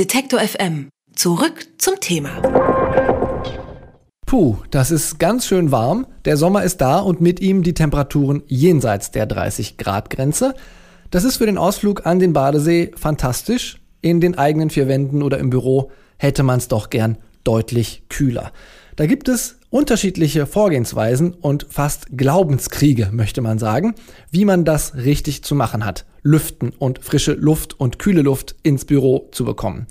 Detektor FM. Zurück zum Thema. Puh, das ist ganz schön warm. Der Sommer ist da und mit ihm die Temperaturen jenseits der 30 Grad Grenze. Das ist für den Ausflug an den Badesee fantastisch. In den eigenen vier Wänden oder im Büro hätte man es doch gern deutlich kühler. Da gibt es unterschiedliche Vorgehensweisen und fast Glaubenskriege, möchte man sagen, wie man das richtig zu machen hat. Lüften und frische Luft und kühle Luft ins Büro zu bekommen.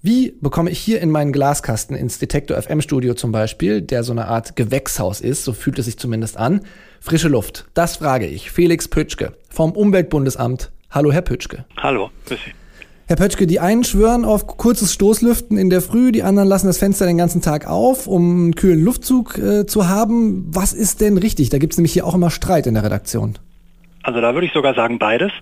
Wie bekomme ich hier in meinen Glaskasten ins Detektor FM Studio zum Beispiel, der so eine Art Gewächshaus ist, so fühlt es sich zumindest an, frische Luft? Das frage ich Felix Pütschke vom Umweltbundesamt. Hallo, Herr Pütschke. Hallo, grüß Sie. Herr Pötschke, die einen schwören auf kurzes Stoßlüften in der Früh, die anderen lassen das Fenster den ganzen Tag auf, um einen kühlen Luftzug äh, zu haben. Was ist denn richtig? Da gibt es nämlich hier auch immer Streit in der Redaktion. Also da würde ich sogar sagen beides.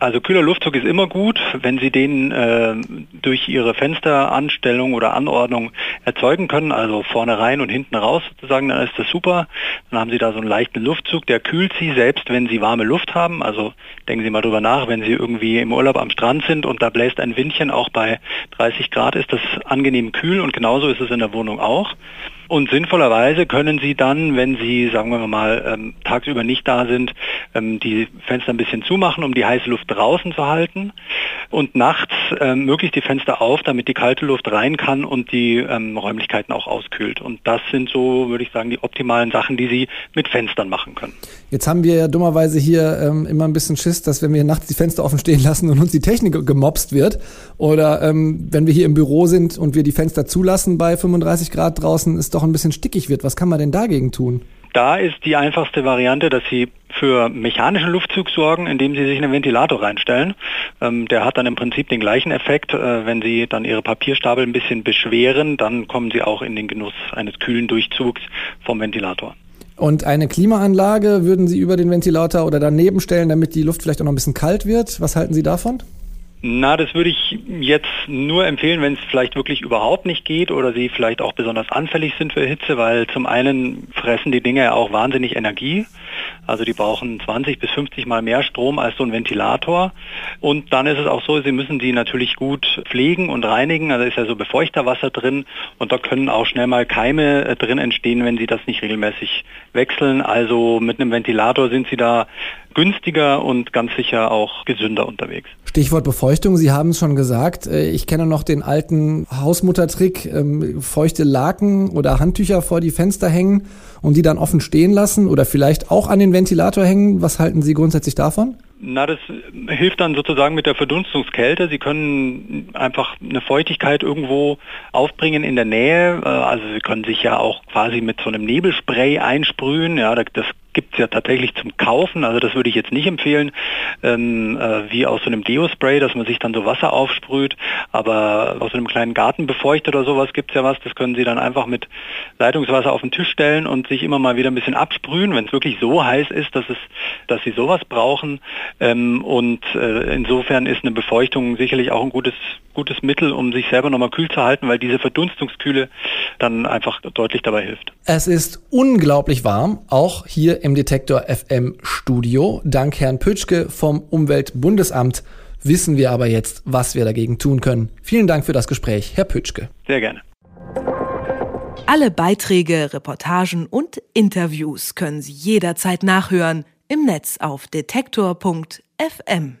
Also kühler Luftzug ist immer gut, wenn Sie den äh, durch Ihre Fensteranstellung oder Anordnung erzeugen können, also vorne rein und hinten raus sozusagen, dann ist das super. Dann haben Sie da so einen leichten Luftzug, der kühlt Sie selbst, wenn Sie warme Luft haben. Also denken Sie mal drüber nach, wenn Sie irgendwie im Urlaub am Strand sind und da bläst ein Windchen, auch bei 30 Grad ist das angenehm kühl und genauso ist es in der Wohnung auch. Und sinnvollerweise können Sie dann, wenn Sie, sagen wir mal, ähm, tagsüber nicht da sind, ähm, die Fenster ein bisschen zumachen, um die heiße Luft draußen zu halten und nachts ähm, möglichst die Fenster auf, damit die kalte Luft rein kann und die ähm, Räumlichkeiten auch auskühlt. Und das sind so, würde ich sagen, die optimalen Sachen, die Sie mit Fenstern machen können. Jetzt haben wir ja dummerweise hier ähm, immer ein bisschen Schiss, dass wenn wir nachts die Fenster offen stehen lassen und uns die Technik gemobst wird oder ähm, wenn wir hier im Büro sind und wir die Fenster zulassen bei 35 Grad draußen, ist doch ein bisschen stickig wird. Was kann man denn dagegen tun? Da ist die einfachste Variante, dass Sie für mechanischen Luftzug sorgen, indem Sie sich einen Ventilator reinstellen. Ähm, der hat dann im Prinzip den gleichen Effekt. Äh, wenn Sie dann Ihre Papierstapel ein bisschen beschweren, dann kommen Sie auch in den Genuss eines kühlen Durchzugs vom Ventilator. Und eine Klimaanlage würden Sie über den Ventilator oder daneben stellen, damit die Luft vielleicht auch noch ein bisschen kalt wird. Was halten Sie davon? Na, das würde ich jetzt nur empfehlen, wenn es vielleicht wirklich überhaupt nicht geht oder Sie vielleicht auch besonders anfällig sind für Hitze, weil zum einen fressen die Dinge ja auch wahnsinnig Energie. Also die brauchen 20 bis 50 Mal mehr Strom als so ein Ventilator. Und dann ist es auch so, Sie müssen die natürlich gut pflegen und reinigen. Also ist ja so Befeuchterwasser drin und da können auch schnell mal Keime äh, drin entstehen, wenn Sie das nicht regelmäßig wechseln. Also mit einem Ventilator sind Sie da günstiger und ganz sicher auch gesünder unterwegs. Stichwort Befeuchtung, Sie haben es schon gesagt. Äh, ich kenne noch den alten Hausmuttertrick, ähm, feuchte Laken oder Handtücher vor die Fenster hängen und die dann offen stehen lassen oder vielleicht auch an den Ventilator hängen. Was halten Sie grundsätzlich davon? Na, das hilft dann sozusagen mit der Verdunstungskälte. Sie können einfach eine Feuchtigkeit irgendwo aufbringen in der Nähe. Äh, also Sie können sich ja auch quasi mit so einem Nebelspray einsprühen. Ja, das gibt es ja tatsächlich zum Kaufen. Also das würde ich jetzt nicht empfehlen, ähm, äh, wie aus so einem Deo-Spray, dass man sich dann so Wasser aufsprüht. Aber aus so einem kleinen Gartenbefeuchter oder sowas gibt es ja was. Das können Sie dann einfach mit Leitungswasser auf den Tisch stellen und sich immer mal wieder ein bisschen absprühen, wenn es wirklich so heiß ist, dass es, dass Sie sowas brauchen. Ähm, und äh, insofern ist eine Befeuchtung sicherlich auch ein gutes, gutes Mittel, um sich selber nochmal kühl zu halten, weil diese Verdunstungskühle dann einfach deutlich dabei hilft. Es ist unglaublich warm, auch hier im Detektor FM Studio. Dank Herrn Pütschke vom Umweltbundesamt wissen wir aber jetzt, was wir dagegen tun können. Vielen Dank für das Gespräch, Herr Pütschke. Sehr gerne. Alle Beiträge, Reportagen und Interviews können Sie jederzeit nachhören im Netz auf detektor.fm.